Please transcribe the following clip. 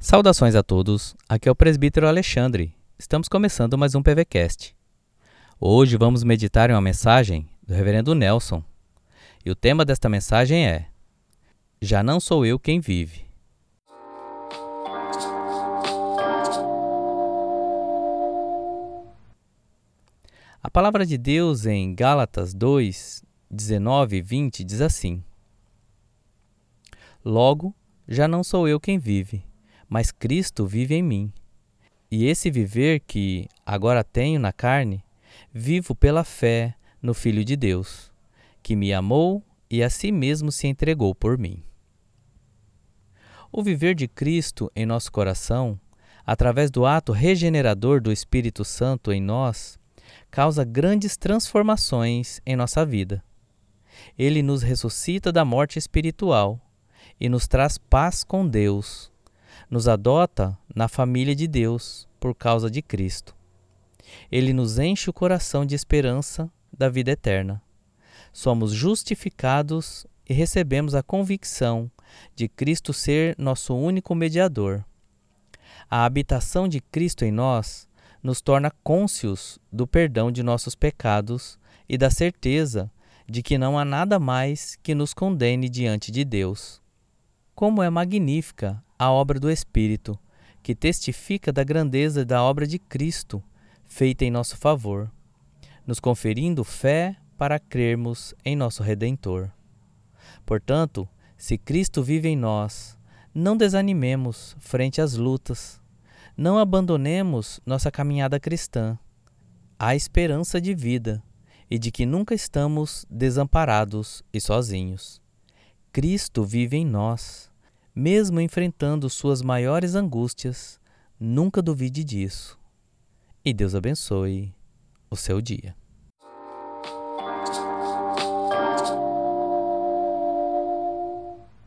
Saudações a todos, aqui é o presbítero Alexandre. Estamos começando mais um PVCast. Hoje vamos meditar em uma mensagem do reverendo Nelson. E o tema desta mensagem é: Já não sou eu quem vive. A palavra de Deus em Gálatas 2, 19 e 20 diz assim: Logo, já não sou eu quem vive, mas Cristo vive em mim. E esse viver que agora tenho na carne, vivo pela fé no Filho de Deus, que me amou e a si mesmo se entregou por mim. O viver de Cristo em nosso coração, através do ato regenerador do Espírito Santo em nós, causa grandes transformações em nossa vida. Ele nos ressuscita da morte espiritual e nos traz paz com Deus nos adota na família de Deus por causa de Cristo. Ele nos enche o coração de esperança da vida eterna. Somos justificados e recebemos a convicção de Cristo ser nosso único mediador. A habitação de Cristo em nós nos torna cônscios do perdão de nossos pecados e da certeza de que não há nada mais que nos condene diante de Deus. Como é magnífica a obra do Espírito, que testifica da grandeza da obra de Cristo feita em nosso favor, nos conferindo fé para crermos em nosso Redentor. Portanto, se Cristo vive em nós, não desanimemos frente às lutas, não abandonemos nossa caminhada cristã. Há esperança de vida e de que nunca estamos desamparados e sozinhos. Cristo vive em nós mesmo enfrentando suas maiores angústias, nunca duvide disso. E Deus abençoe o seu dia.